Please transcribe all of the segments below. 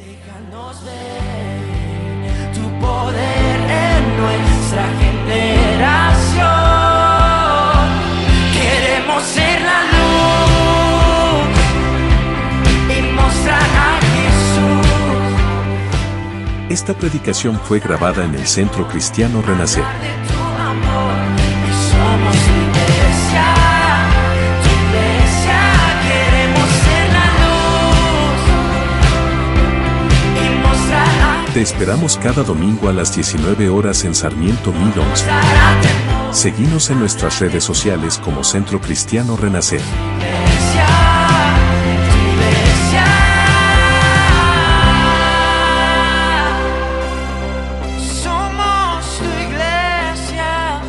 Déjanos ver tu poder en nuestra generación. Queremos ser la luz y mostrar a Jesús. Esta predicación fue grabada en el Centro Cristiano Renacer. Te esperamos cada domingo a las 19 horas en Sarmiento 1011. mostrar a temor. Seguimos en nuestras redes sociales como Centro Cristiano Renacer. iglesia, tu iglesia. Somos tu iglesia.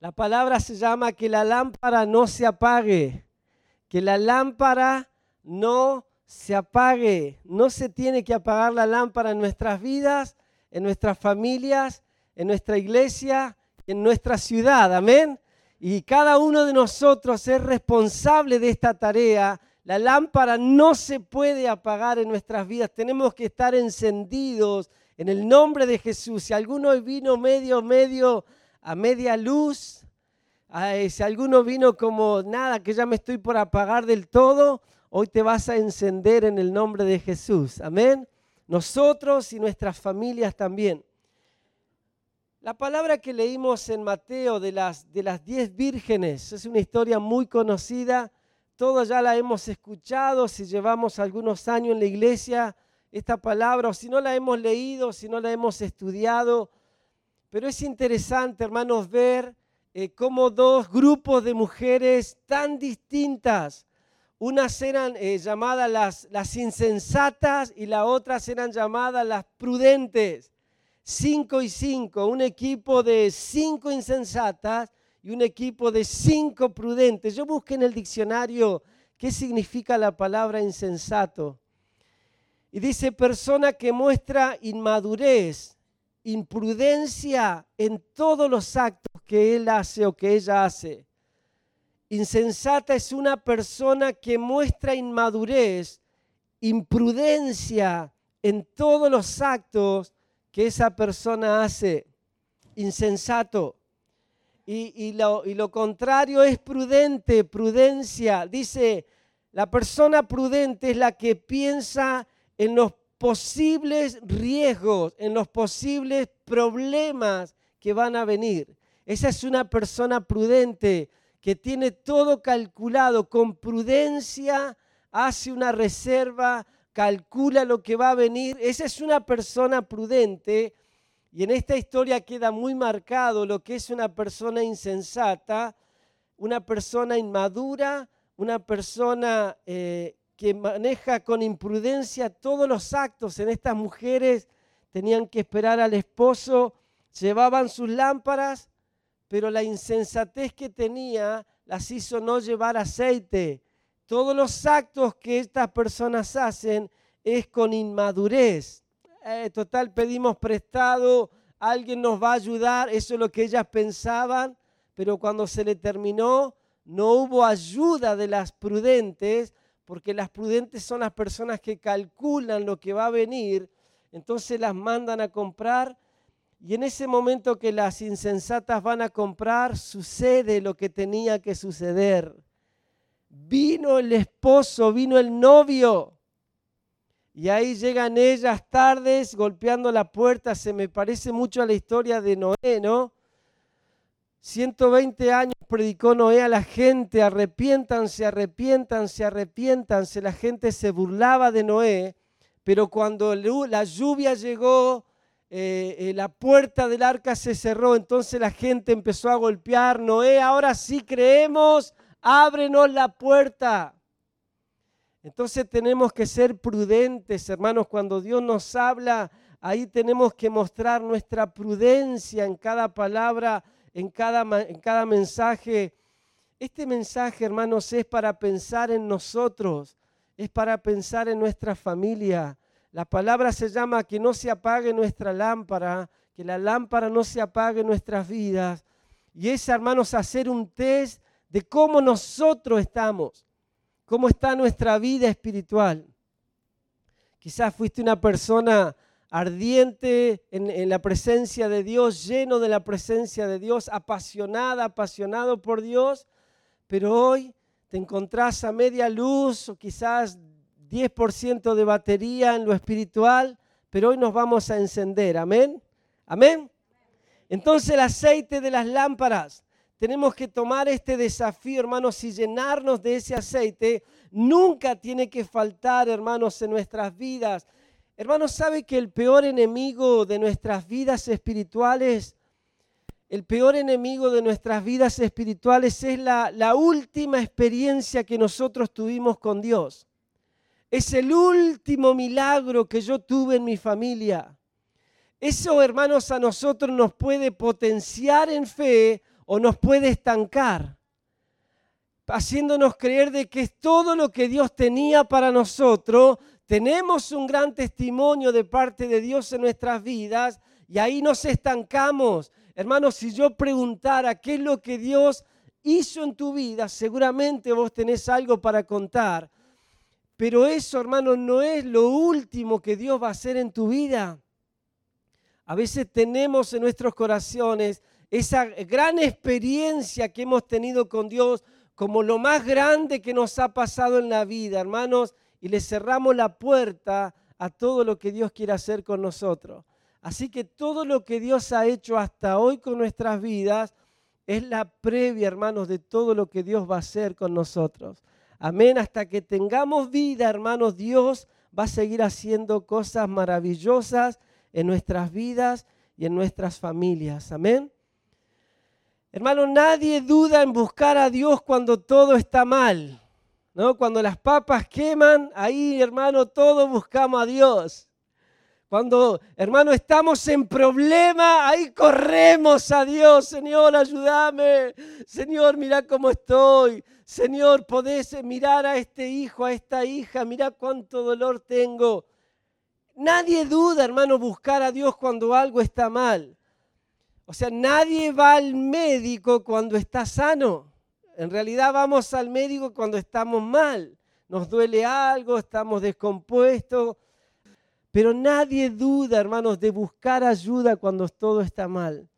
La palabra se llama que la lámpara no se apague, que la lámpara no se apague. No se tiene que apagar la lámpara en nuestras vidas, en nuestras familias, en nuestra iglesia, en nuestra ciudad. Amén. Y cada uno de nosotros es responsable de esta tarea. La lámpara no se puede apagar en nuestras vidas. Tenemos que estar encendidos en el nombre de Jesús. Si alguno vino medio, medio, a media luz, si alguno vino como nada, que ya me estoy por apagar del todo, hoy te vas a encender en el nombre de Jesús. Amén. Nosotros y nuestras familias también. La palabra que leímos en Mateo de las, de las diez vírgenes es una historia muy conocida. Todos ya la hemos escuchado si llevamos algunos años en la iglesia. Esta palabra, o si no la hemos leído, si no la hemos estudiado. Pero es interesante, hermanos, ver eh, cómo dos grupos de mujeres tan distintas, unas eran eh, llamadas las, las insensatas y las otras eran llamadas las prudentes. Cinco y cinco, un equipo de cinco insensatas y un equipo de cinco prudentes. Yo busqué en el diccionario qué significa la palabra insensato. Y dice persona que muestra inmadurez, imprudencia en todos los actos que él hace o que ella hace. Insensata es una persona que muestra inmadurez, imprudencia en todos los actos que esa persona hace. Insensato. Y, lo contrario es prudente, prudencia. Dice, la persona prudente es la que piensa en los posibles riesgos, en los posibles problemas que van a venir. Esa es una persona prudente que tiene todo calculado, con prudencia hace una reserva, calcula lo que va a venir. Esa es una persona prudente. Y en esta historia queda muy marcado lo que es una persona insensata, una persona inmadura, una persona eh, que maneja con imprudencia todos los actos. En estas mujeres tenían que esperar al esposo, llevaban sus lámparas, pero la insensatez que tenía las hizo no llevar aceite. Todos los actos que estas personas hacen es con inmadurez. Eh, total, pedimos prestado, alguien nos va a ayudar, eso es lo que ellas pensaban, pero cuando se le terminó, no hubo ayuda de las prudentes, porque las prudentes son las personas que calculan lo que va a venir, entonces las mandan a comprar y en ese momento que las insensatas van a comprar, sucede lo que tenía que suceder. Vino el esposo, vino el novio. Y ahí llegan ellas tardes golpeando la puerta. Se me parece mucho a la historia de Noé, ¿no? 120 años predicó Noé a la gente, arrepiéntanse, arrepiéntanse, arrepiéntanse. La gente se burlaba de Noé, pero cuando la lluvia llegó, eh, eh, la puerta del arca se cerró, entonces la gente empezó a golpear, Noé, ahora sí creemos, ábrenos la puerta. Entonces tenemos que ser prudentes, hermanos, cuando Dios nos habla, ahí tenemos que mostrar nuestra prudencia en cada palabra, en cada, en cada mensaje. Este mensaje, hermanos, es para pensar en nosotros, es para pensar en nuestra familia. La palabra se llama que no se apague nuestra lámpara, que la lámpara no se apague en nuestras vidas. Y es, hermanos, hacer un test de cómo nosotros estamos, cómo está nuestra vida espiritual. Quizás fuiste una persona ardiente en, en la presencia de Dios, lleno de la presencia de Dios, apasionada, apasionado por Dios, pero hoy te encontrás a media luz o quizás 10% de batería en lo espiritual, pero hoy nos vamos a encender, amén, amén. Entonces el aceite de las lámparas, tenemos que tomar este desafío, hermanos, y llenarnos de ese aceite. Nunca tiene que faltar, hermanos, en nuestras vidas. Hermanos, ¿sabe que el peor enemigo de nuestras vidas espirituales, el peor enemigo de nuestras vidas espirituales es la, la última experiencia que nosotros tuvimos con Dios? Es el último milagro que yo tuve en mi familia. Eso, hermanos, a nosotros nos puede potenciar en fe o nos puede estancar, haciéndonos creer de que es todo lo que Dios tenía para nosotros. Tenemos un gran testimonio de parte de Dios en nuestras vidas y ahí nos estancamos. Hermanos, si yo preguntara qué es lo que Dios hizo en tu vida, seguramente vos tenés algo para contar. Pero eso, hermanos, no es lo último que Dios va a hacer en tu vida. A veces tenemos en nuestros corazones esa gran experiencia que hemos tenido con Dios como lo más grande que nos ha pasado en la vida, hermanos, y le cerramos la puerta a todo lo que Dios quiere hacer con nosotros. Así que todo lo que Dios ha hecho hasta hoy con nuestras vidas es la previa, hermanos, de todo lo que Dios va a hacer con nosotros. Amén, hasta que tengamos vida, hermanos, Dios va a seguir haciendo cosas maravillosas en nuestras vidas y en nuestras familias. Amén. Hermano, nadie duda en buscar a Dios cuando todo está mal. ¿no? Cuando las papas queman, ahí, hermano, todos buscamos a Dios. Cuando, hermano, estamos en problema, ahí corremos a Dios. Señor, ayúdame. Señor, mira cómo estoy. Señor, podés mirar a este hijo, a esta hija. Mira cuánto dolor tengo. Nadie duda, hermano, buscar a Dios cuando algo está mal. O sea, nadie va al médico cuando está sano. En realidad vamos al médico cuando estamos mal. Nos duele algo, estamos descompuestos. Pero nadie duda, hermanos, de buscar ayuda cuando todo está mal.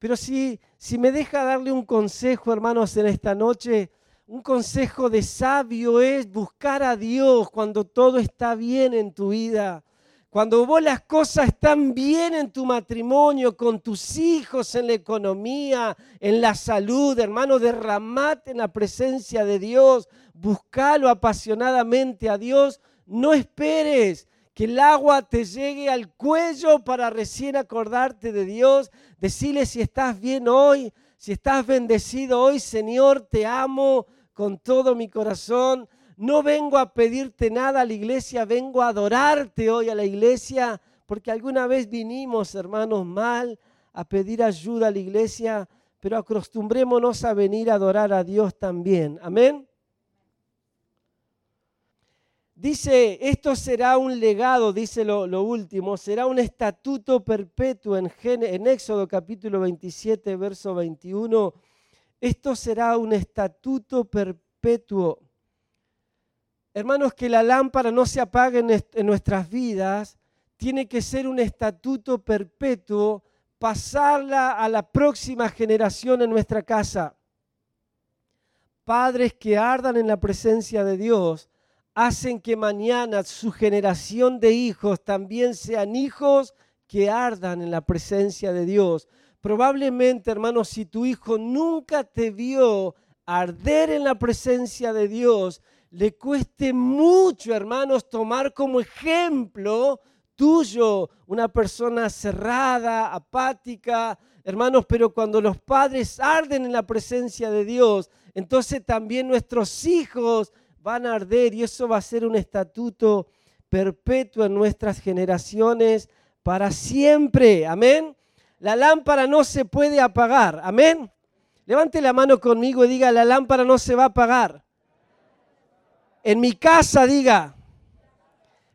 Pero si, si me deja darle un consejo, hermanos, en esta noche, un consejo de sabio es buscar a Dios cuando todo está bien en tu vida. Cuando vos las cosas están bien en tu matrimonio, con tus hijos, en la economía, en la salud, hermano, derramate en la presencia de Dios, buscalo apasionadamente a Dios. No esperes que el agua te llegue al cuello para recién acordarte de Dios. Decirle si estás bien hoy, si estás bendecido hoy, Señor, te amo con todo mi corazón. No vengo a pedirte nada a la iglesia, vengo a adorarte hoy a la iglesia, porque alguna vez vinimos, hermanos, mal a pedir ayuda a la iglesia, pero acostumbrémonos a venir a adorar a Dios también. Amén. Dice, esto será un legado, dice lo, último, será un estatuto perpetuo en, en Éxodo capítulo 27, verso 21 esto será un estatuto perpetuo. Hermanos, que la lámpara no se apague en nuestras vidas, tiene que ser un estatuto perpetuo, pasarla a la próxima generación en nuestra casa. Padres que ardan en la presencia de Dios hacen que mañana su generación de hijos también sean hijos que ardan en la presencia de Dios. Probablemente, hermanos, si tu hijo nunca te vio arder en la presencia de Dios, le cueste mucho, hermanos, tomar como ejemplo tuyo una persona cerrada, apática, hermanos, pero cuando los padres arden en la presencia de Dios, entonces también nuestros hijos van a arder y eso va a ser un estatuto perpetuo en nuestras generaciones para siempre. Amén. La lámpara no se puede apagar. Amén. Levante la mano conmigo y diga, la lámpara no se va a apagar. En mi casa diga,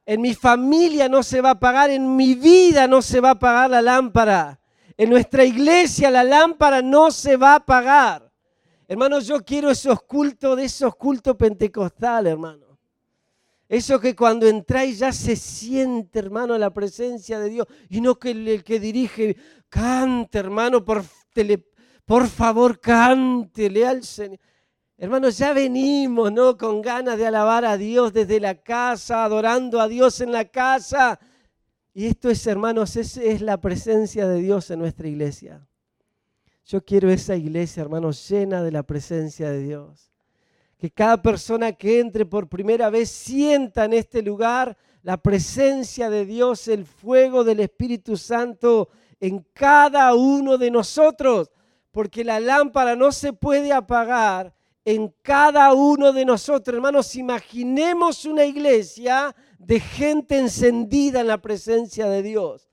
en mi familia no se va a apagar, en mi vida no se va a apagar la lámpara. En nuestra iglesia la lámpara no se va a apagar. Hermanos, yo quiero esos cultos de esos cultos pentecostales, hermano. Eso que cuando entráis ya se siente, hermano, la presencia de Dios. Y no que el, que dirige, cante, hermano, por favor, cántele al Señor. Hermanos, ya venimos, ¿no? Con ganas de alabar a Dios desde la casa, adorando a Dios en la casa. Y esto es, hermanos, es, es la presencia de Dios en nuestra iglesia. Yo quiero esa iglesia, hermanos, llena de la presencia de Dios. Que cada persona que entre por primera vez sienta en este lugar la presencia de Dios, el fuego del Espíritu Santo en cada uno de nosotros. Porque la lámpara no se puede apagar en cada uno de nosotros. Hermanos, imaginemos una iglesia de gente encendida en la presencia de Dios.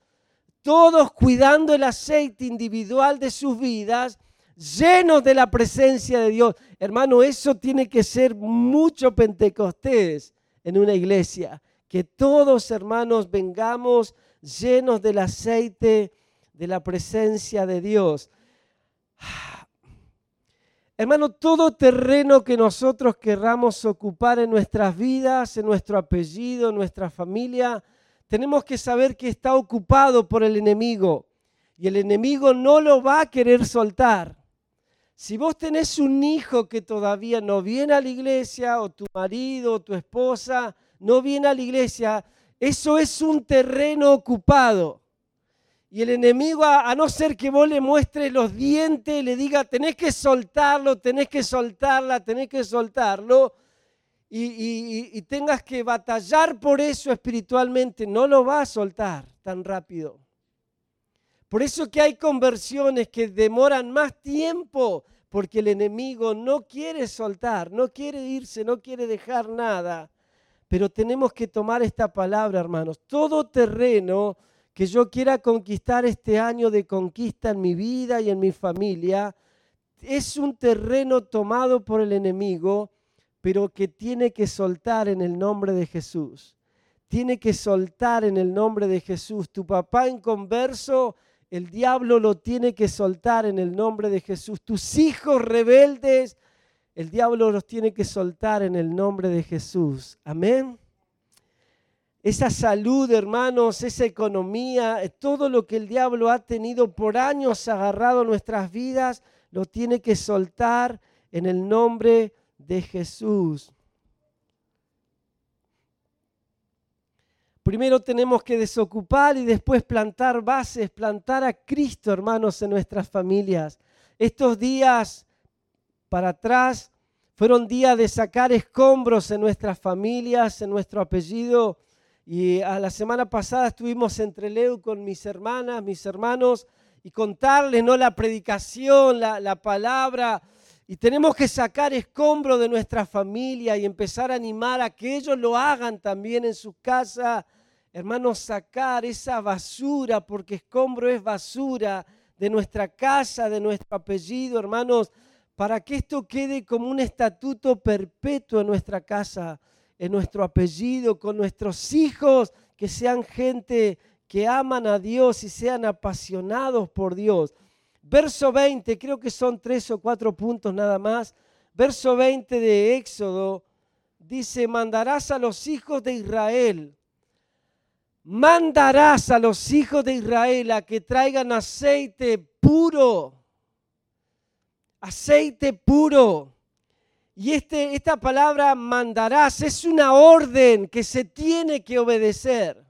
Todos cuidando el aceite individual de sus vidas, llenos de la presencia de Dios. Hermano, eso tiene que ser mucho Pentecostés en una iglesia. Que todos, hermanos, vengamos llenos del aceite de la presencia de Dios. Hermano, todo terreno que nosotros querramos ocupar en nuestras vidas, en nuestro apellido, en nuestra familia, tenemos que saber que está ocupado por el enemigo. Y el enemigo no lo va a querer soltar. Si vos tenés un hijo que todavía no viene a la iglesia, o tu marido, o tu esposa no viene a la iglesia, eso es un terreno ocupado. Y el enemigo, a, no ser que vos le muestres los dientes, le diga, tenés que soltarlo, tenés que soltarla, tenés que soltarlo, y, tengas que batallar por eso espiritualmente, no lo va a soltar tan rápido. Por eso que hay conversiones que demoran más tiempo, porque el enemigo no quiere soltar, no quiere irse, no quiere dejar nada. Pero tenemos que tomar esta palabra, hermanos. Todo terreno que yo quiera conquistar este año de conquista en mi vida y en mi familia, es un terreno tomado por el enemigo, pero que tiene que soltar en el nombre de Jesús. Tiene que soltar en el nombre de Jesús. Tu papá en converso, el diablo lo tiene que soltar en el nombre de Jesús. Tus hijos rebeldes, el diablo los tiene que soltar en el nombre de Jesús. Amén. Esa salud, hermanos, esa economía, todo lo que el diablo ha tenido por años agarrado a nuestras vidas, lo tiene que soltar en el nombre de Jesús. Primero tenemos que desocupar y después plantar bases, plantar a Cristo, hermanos, en nuestras familias. Estos días para atrás fueron días de sacar escombros en nuestras familias, en nuestro apellido. Y a la semana pasada estuvimos entre Leu con mis hermanas, mis hermanos, y contarles ¿no? la predicación, la, la palabra. Y tenemos que sacar escombros de nuestra familia y empezar a animar a que ellos lo hagan también en su casa. Hermanos, sacar esa basura, porque escombro es basura de nuestra casa, de nuestro apellido, hermanos, para que esto quede como un estatuto perpetuo en nuestra casa, en nuestro apellido, con nuestros hijos, que sean gente que aman a Dios y sean apasionados por Dios. Verso 20, creo que son tres o cuatro puntos nada más. Verso 20 de Éxodo dice, mandarás a los hijos de Israel, mandarás a los hijos de Israel a que traigan aceite puro, aceite puro. Y este, esta palabra mandarás es una orden que se tiene que obedecer.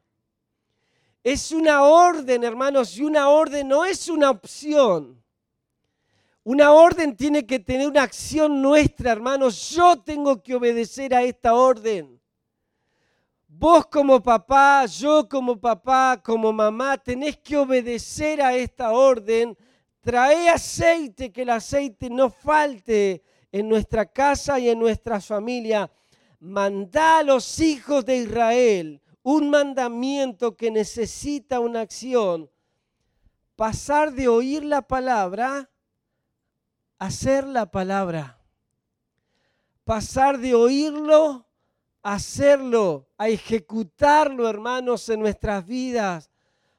Es una orden, hermanos, y una orden no es una opción. Una orden tiene que tener una acción nuestra, hermanos. Yo tengo que obedecer a esta orden. Vos como papá, yo como papá, como mamá, tenés que obedecer a esta orden. Trae aceite, que el aceite no falte en nuestra casa y en nuestra familia. Mandá a los hijos de Israel un mandamiento que necesita una acción. Pasar de oír la palabra a hacer la palabra. Pasar de oírlo a hacerlo, a ejecutarlo, hermanos, en nuestras vidas.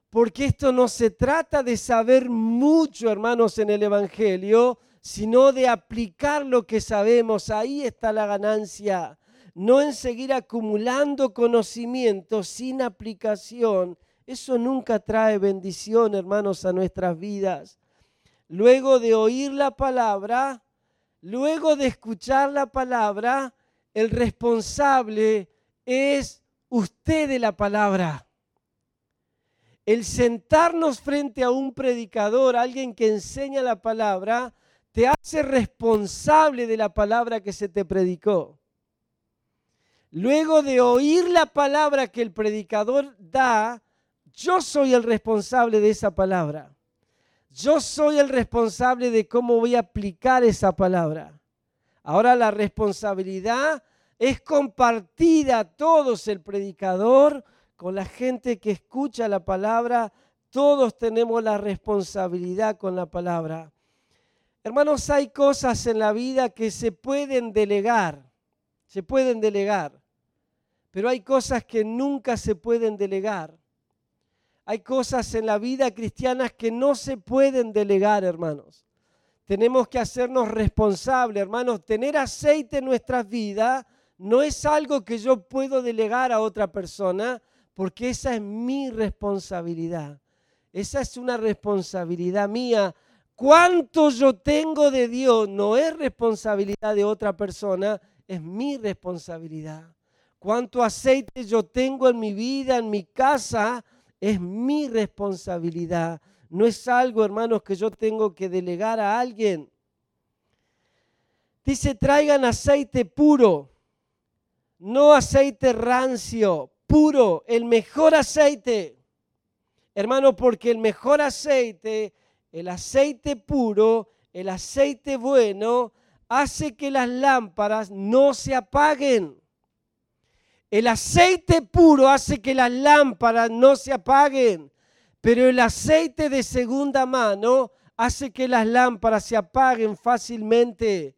Porque esto no se trata de saber mucho, hermanos, en el Evangelio, sino de aplicar lo que sabemos. Ahí está la ganancia. No en seguir acumulando conocimiento sin aplicación. Eso nunca trae bendición, hermanos, a nuestras vidas. Luego de oír la palabra, luego de escuchar la palabra, el responsable es usted de la palabra. El sentarnos frente a un predicador, alguien que enseña la palabra, te hace responsable de la palabra que se te predicó. Luego de oír la palabra que el predicador da, yo soy el responsable de esa palabra. Yo soy el responsable de cómo voy a aplicar esa palabra. Ahora la responsabilidad es compartida todos el predicador con la gente que escucha la palabra. Todos tenemos la responsabilidad con la palabra. Hermanos, hay cosas en la vida que se pueden delegar, se pueden delegar, pero hay cosas que nunca se pueden delegar. Hay cosas en la vida cristiana que no se pueden delegar, hermanos. Tenemos que hacernos responsables, hermanos. Tener aceite en nuestras vidas no es algo que yo puedo delegar a otra persona, porque esa es mi responsabilidad. Esa es una responsabilidad mía. Cuánto yo tengo de Dios no es responsabilidad de otra persona, es mi responsabilidad. Cuánto aceite yo tengo en mi vida, en mi casa, es mi responsabilidad. No es algo, hermanos, que yo tengo que delegar a alguien. Dice, traigan aceite puro, no aceite rancio, puro, el mejor aceite. Hermano, porque el mejor aceite, el aceite puro, el aceite bueno, hace que las lámparas no se apaguen. El aceite puro hace que las lámparas no se apaguen, pero el aceite de segunda mano hace que las lámparas se apaguen fácilmente.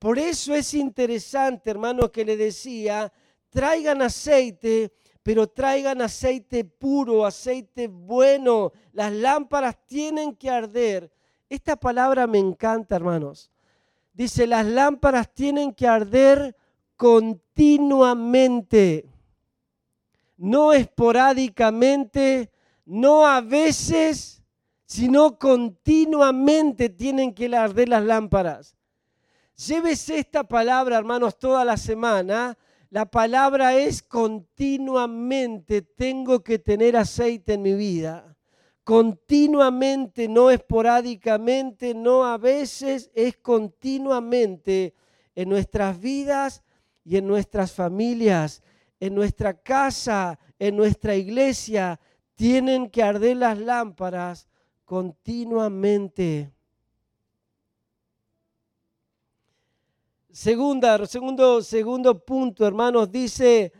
Por eso es interesante, hermano, que le decía, traigan aceite, pero traigan aceite puro, aceite bueno. Las lámparas tienen que arder. Esta palabra me encanta, hermanos. Dice, las lámparas tienen que arder continuamente, no esporádicamente, no a veces, sino continuamente tienen que arder las lámparas. Llévese esta palabra, hermanos, toda la semana. La palabra es continuamente tengo que tener aceite en mi vida. Continuamente, no esporádicamente, no a veces, es continuamente en nuestras vidas y en nuestras familias, en nuestra casa, en nuestra iglesia, tienen que arder las lámparas continuamente. Segunda, segundo, segundo punto, hermanos, dice,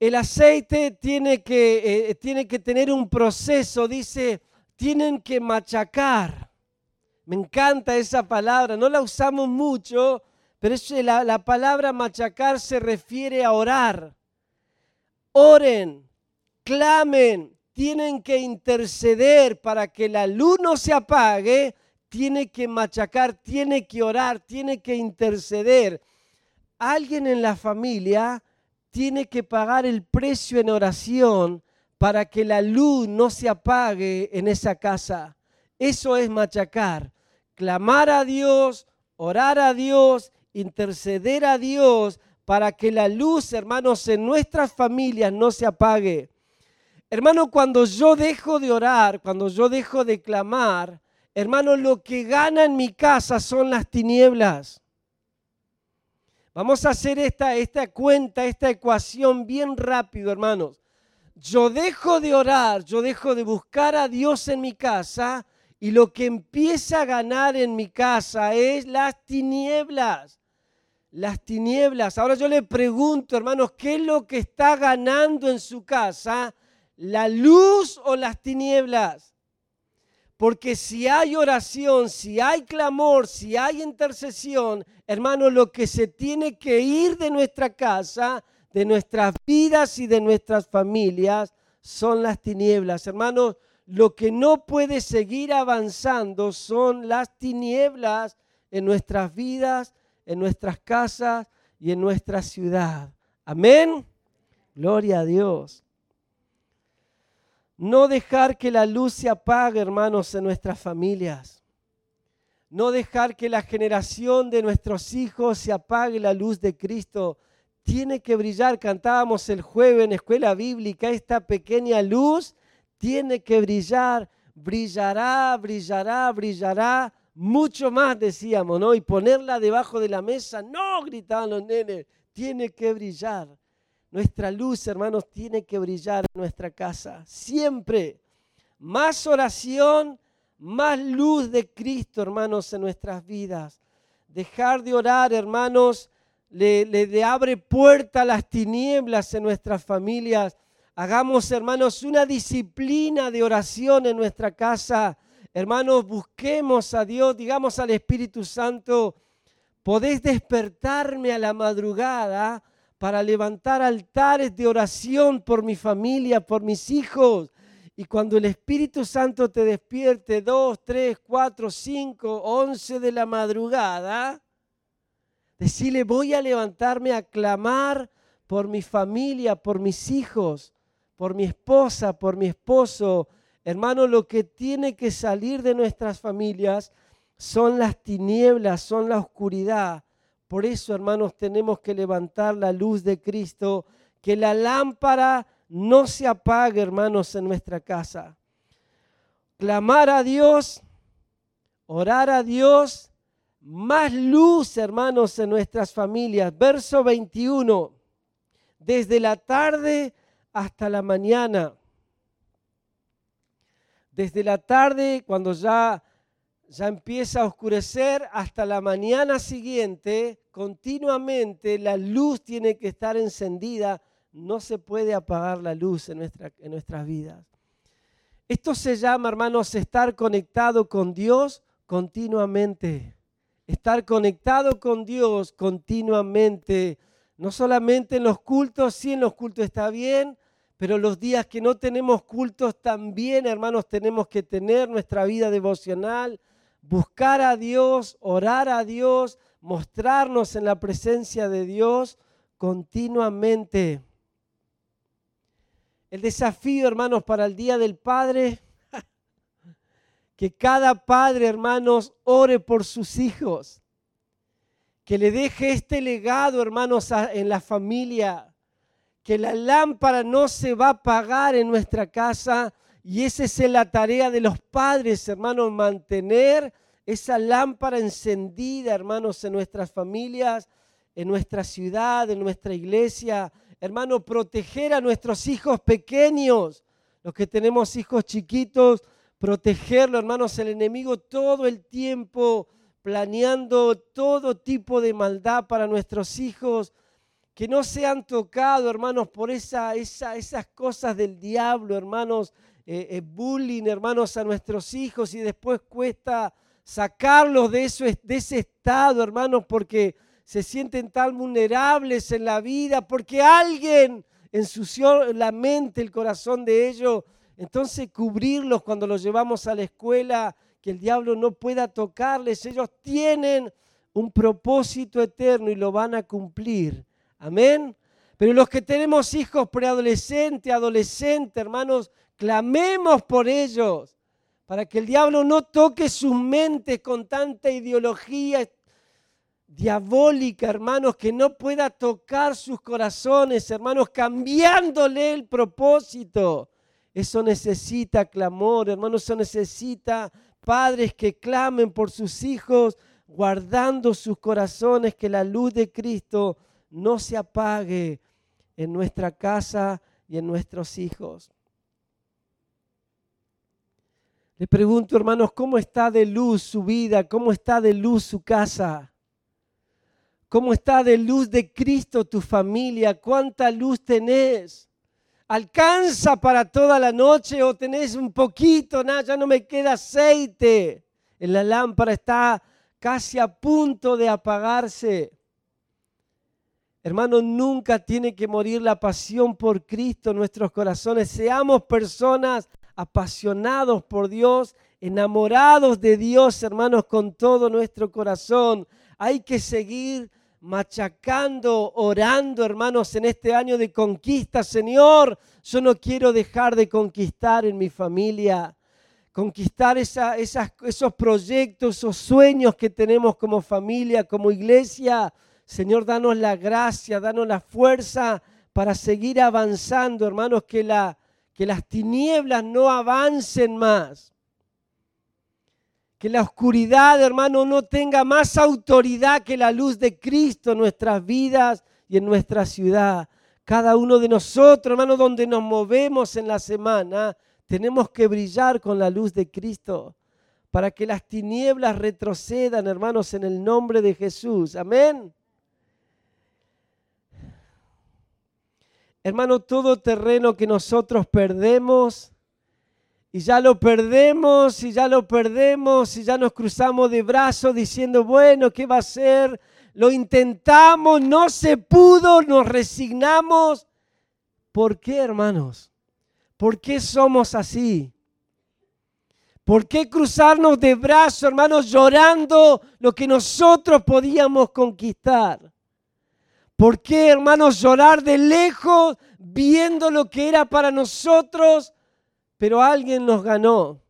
el aceite tiene que, eh, tiene que tener un proceso, dice, tienen que machacar. Me encanta esa palabra, no la usamos mucho, pero la, la palabra machacar se refiere a orar. Oren, clamen, tienen que interceder para que la luz no se apague, tiene que machacar, tiene que orar, tiene que interceder. Alguien en la familia tiene que pagar el precio en oración para que la luz no se apague en esa casa. Eso es machacar, clamar a Dios, orar a Dios interceder a Dios para que la luz, hermanos, en nuestras familias no se apague. Hermano, cuando yo dejo de orar, cuando yo dejo de clamar, hermano, lo que gana en mi casa son las tinieblas. Vamos a hacer esta, esta cuenta, esta ecuación bien rápido, hermanos. Yo dejo de orar, yo dejo de buscar a Dios en mi casa y lo que empieza a ganar en mi casa es las tinieblas las tinieblas. Ahora yo le pregunto, hermanos, ¿qué es lo que está ganando en su casa? ¿La luz o las tinieblas? Porque si hay oración, si hay clamor, si hay intercesión, hermanos, lo que se tiene que ir de nuestra casa, de nuestras vidas y de nuestras familias, son las tinieblas. Hermanos, lo que no puede seguir avanzando son las tinieblas en nuestras vidas en nuestras casas, y en nuestra ciudad. Amén. Gloria a Dios. No dejar que la luz se apague, hermanos, en nuestras familias. No dejar que la generación de nuestros hijos se apague la luz de Cristo. Tiene que brillar. Cantábamos el jueves en escuela bíblica. Esta pequeña luz tiene que brillar. Brillará, brillará, brillará. Mucho más decíamos, ¿no? Y ponerla debajo de la mesa. No, gritaban los nenes. Tiene que brillar. Nuestra luz, hermanos, tiene que brillar en nuestra casa. Siempre. Más oración, más luz de Cristo, hermanos, en nuestras vidas. Dejar de orar, hermanos, le, abre puerta a las tinieblas en nuestras familias. Hagamos, hermanos, una disciplina de oración en nuestra casa. Hermanos, busquemos a Dios, digamos al Espíritu Santo, podés despertarme a la madrugada para levantar altares de oración por mi familia, por mis hijos. Y cuando el Espíritu Santo te despierte dos, tres, cuatro, cinco, once de la madrugada, decirle voy a levantarme a clamar por mi familia, por mis hijos, por mi esposa, por mi esposo. Hermano, lo que tiene que salir de nuestras familias son las tinieblas, son la oscuridad. Por eso, hermanos, tenemos que levantar la luz de Cristo, que la lámpara no se apague, hermanos, en nuestra casa. Clamar a Dios, orar a Dios, más luz, hermanos, en nuestras familias. Verso 21, desde la tarde hasta la mañana. Desde la tarde, cuando ya ya empieza a oscurecer hasta la mañana siguiente, continuamente la luz tiene que estar encendida, no se puede apagar la luz en, en nuestras vidas. Esto se llama, hermanos, estar conectado con Dios continuamente. Estar conectado con Dios continuamente. No solamente en los cultos, sí en los cultos está bien, pero los días que no tenemos cultos también, hermanos, tenemos que tener nuestra vida devocional, buscar a Dios, orar a Dios, mostrarnos en la presencia de Dios continuamente. El desafío, hermanos, para el Día del Padre, que cada padre, hermanos, ore por sus hijos, que le deje este legado, hermanos, en la familia, que la lámpara no se va a apagar en nuestra casa, y esa es la tarea de los padres, hermanos, mantener esa lámpara encendida, hermanos, en nuestras familias, en nuestra ciudad, en nuestra iglesia. Hermano, proteger a nuestros hijos pequeños, los que tenemos hijos chiquitos, protegerlo, hermanos, el enemigo todo el tiempo planeando todo tipo de maldad para nuestros hijos, que no sean tocados, hermanos, por esa, esas cosas del diablo, hermanos, eh, eh, bullying, hermanos, a nuestros hijos y después cuesta sacarlos de, de ese estado, hermanos, porque se sienten tan vulnerables en la vida, porque alguien ensució la mente, el corazón de ellos. Entonces cubrirlos cuando los llevamos a la escuela, que el diablo no pueda tocarles. Ellos tienen un propósito eterno y lo van a cumplir. Amén. Pero los que tenemos hijos preadolescentes, adolescentes, hermanos, clamemos por ellos para que el diablo no toque sus mentes con tanta ideología diabólica, hermanos, que no pueda tocar sus corazones, hermanos, cambiándole el propósito. Eso necesita clamor, hermanos, eso necesita padres que clamen por sus hijos, guardando sus corazones, que la luz de Cristo no se apague en nuestra casa y en nuestros hijos. Le pregunto, hermanos, ¿cómo está de luz su vida? ¿Cómo está de luz su casa? ¿Cómo está de luz de Cristo tu familia? ¿Cuánta luz tenés? ¿Alcanza para toda la noche o tenés un poquito? Nada, ya no me queda aceite. La lámpara está casi a punto de apagarse. Hermano, nunca tiene que morir la pasión por Cristo en nuestros corazones. Seamos personas apasionados por Dios, enamorados de Dios, hermanos, con todo nuestro corazón. Hay que seguir machacando, orando, hermanos, en este año de conquista. Señor, yo no quiero dejar de conquistar en mi familia, conquistar esos proyectos, esos sueños que tenemos como familia, como iglesia. Señor, danos la gracia, danos la fuerza para seguir avanzando, hermanos, que, la, que las tinieblas no avancen más. Que la oscuridad, hermano, no tenga más autoridad que la luz de Cristo en nuestras vidas y en nuestra ciudad. Cada uno de nosotros, hermano, donde nos movemos en la semana, tenemos que brillar con la luz de Cristo para que las tinieblas retrocedan, hermanos, en el nombre de Jesús. Amén. Hermano, todo terreno que nosotros perdemos, y ya lo perdemos, y ya lo perdemos, y ya nos cruzamos de brazos diciendo, bueno, ¿qué va a ser? Lo intentamos, no se pudo, nos resignamos. ¿Por qué, hermanos? ¿Por qué somos así? ¿Por qué cruzarnos de brazos, hermanos, llorando lo que nosotros podíamos conquistar? ¿Por qué, hermanos, llorar de lejos viendo lo que era para nosotros, pero alguien nos ganó?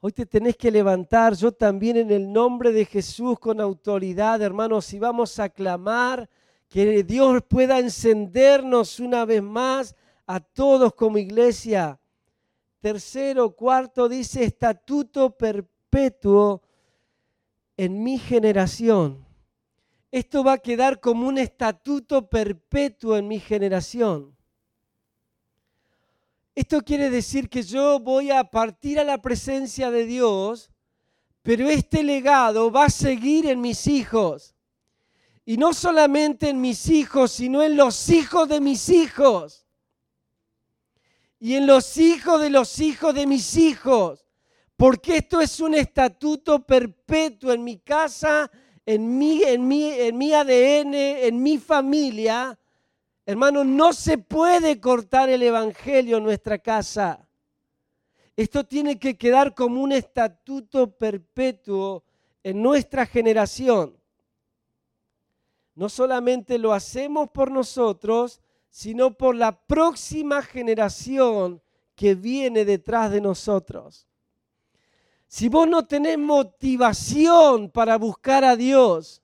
Hoy te tenés que levantar, yo también en el nombre de Jesús con autoridad, hermanos, y vamos a clamar que Dios pueda encendernos una vez más a todos como iglesia. Tercero, cuarto, dice estatuto perpetuo en mi generación. Esto va a quedar como un estatuto perpetuo en mi generación. Esto quiere decir que yo voy a partir a la presencia de Dios, pero este legado va a seguir en mis hijos. Y no solamente en mis hijos, sino en los hijos de mis hijos. Y en los hijos de los hijos de mis hijos. Porque esto es un estatuto perpetuo en mi casa, en mi, en mi, en mi ADN, en mi familia. Hermano, no se puede cortar el Evangelio en nuestra casa. Esto tiene que quedar como un estatuto perpetuo en nuestra generación. No solamente lo hacemos por nosotros, sino por la próxima generación que viene detrás de nosotros. Si vos no tenés motivación para buscar a Dios,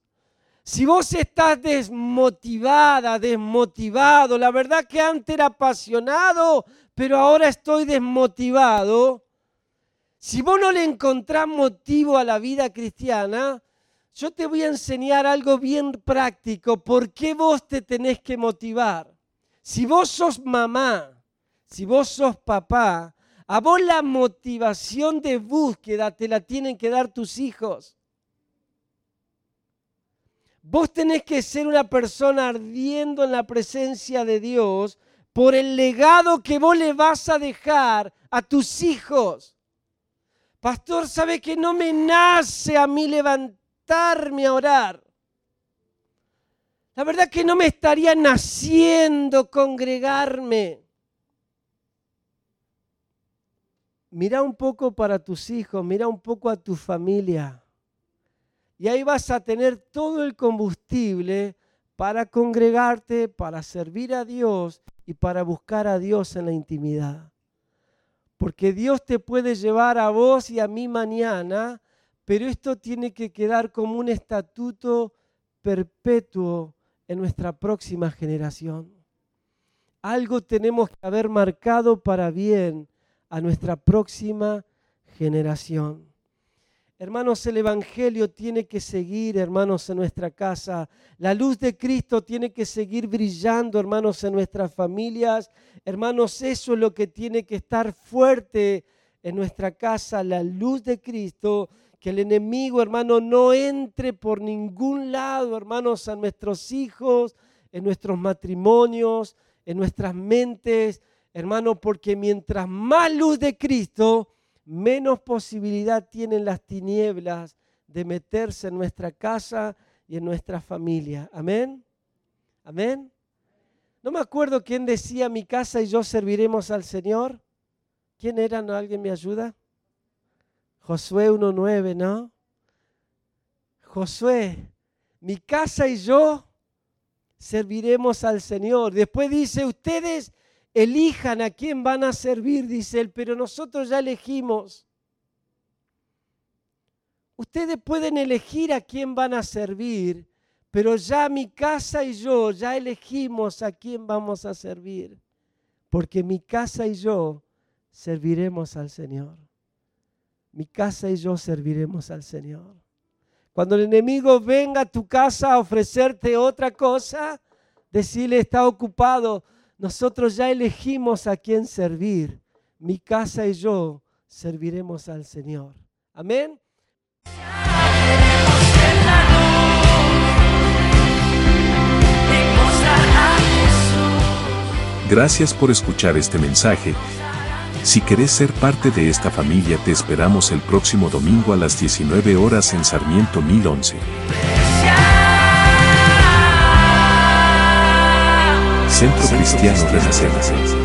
si vos estás desmotivada, desmotivado, la verdad que antes era apasionado, pero ahora estoy desmotivado, si vos no le encontrás motivo a la vida cristiana, yo te voy a enseñar algo bien práctico. ¿Por qué vos te tenés que motivar? Si vos sos mamá, si vos sos papá, a vos la motivación de búsqueda te la tienen que dar tus hijos. Vos tenés que ser una persona ardiendo en la presencia de Dios por el legado que vos le vas a dejar a tus hijos. Pastor, ¿sabe que no me nace a mí levantarme a orar? La verdad que no me estaría naciendo congregarme. Mira un poco para tus hijos, mira un poco a tu familia. Y ahí vas a tener todo el combustible para congregarte, para servir a Dios y para buscar a Dios en la intimidad. Porque Dios te puede llevar a vos y a mí mañana, pero esto tiene que quedar como un estatuto perpetuo en nuestra próxima generación. Algo tenemos que haber marcado para bien a nuestra próxima generación. Hermanos, el Evangelio tiene que seguir, hermanos, en nuestra casa. La luz de Cristo tiene que seguir brillando, hermanos, en nuestras familias. Hermanos, eso es lo que tiene que estar fuerte en nuestra casa, la luz de Cristo. Que el enemigo, hermano, no entre por ningún lado, hermanos, a nuestros hijos, en nuestros matrimonios, en nuestras mentes, hermano, porque mientras más luz de Cristo, menos posibilidad tienen las tinieblas de meterse en nuestra casa y en nuestra familia. Amén. Amén. No me acuerdo quién decía mi casa y yo serviremos al Señor. ¿Quién era? ¿No? ¿Alguien me ayuda? Josué 1.9, ¿no? Josué, mi casa y yo serviremos al Señor. Después dice, ustedes elijan a quién van a servir, dice él, pero nosotros ya elegimos. Ustedes pueden elegir a quién van a servir, pero ya mi casa y yo ya elegimos a quién vamos a servir, porque mi casa y yo serviremos al Señor. Mi casa y yo serviremos al Señor. Cuando el enemigo venga a tu casa a ofrecerte otra cosa, decirle está ocupado. Nosotros ya elegimos a quién servir. Mi casa y yo serviremos al Señor. Amén. Gracias por escuchar este mensaje. Si querés ser parte de esta familia te esperamos el próximo domingo a las 19 horas en Sarmiento 1011. Centro Cristiano Renacer.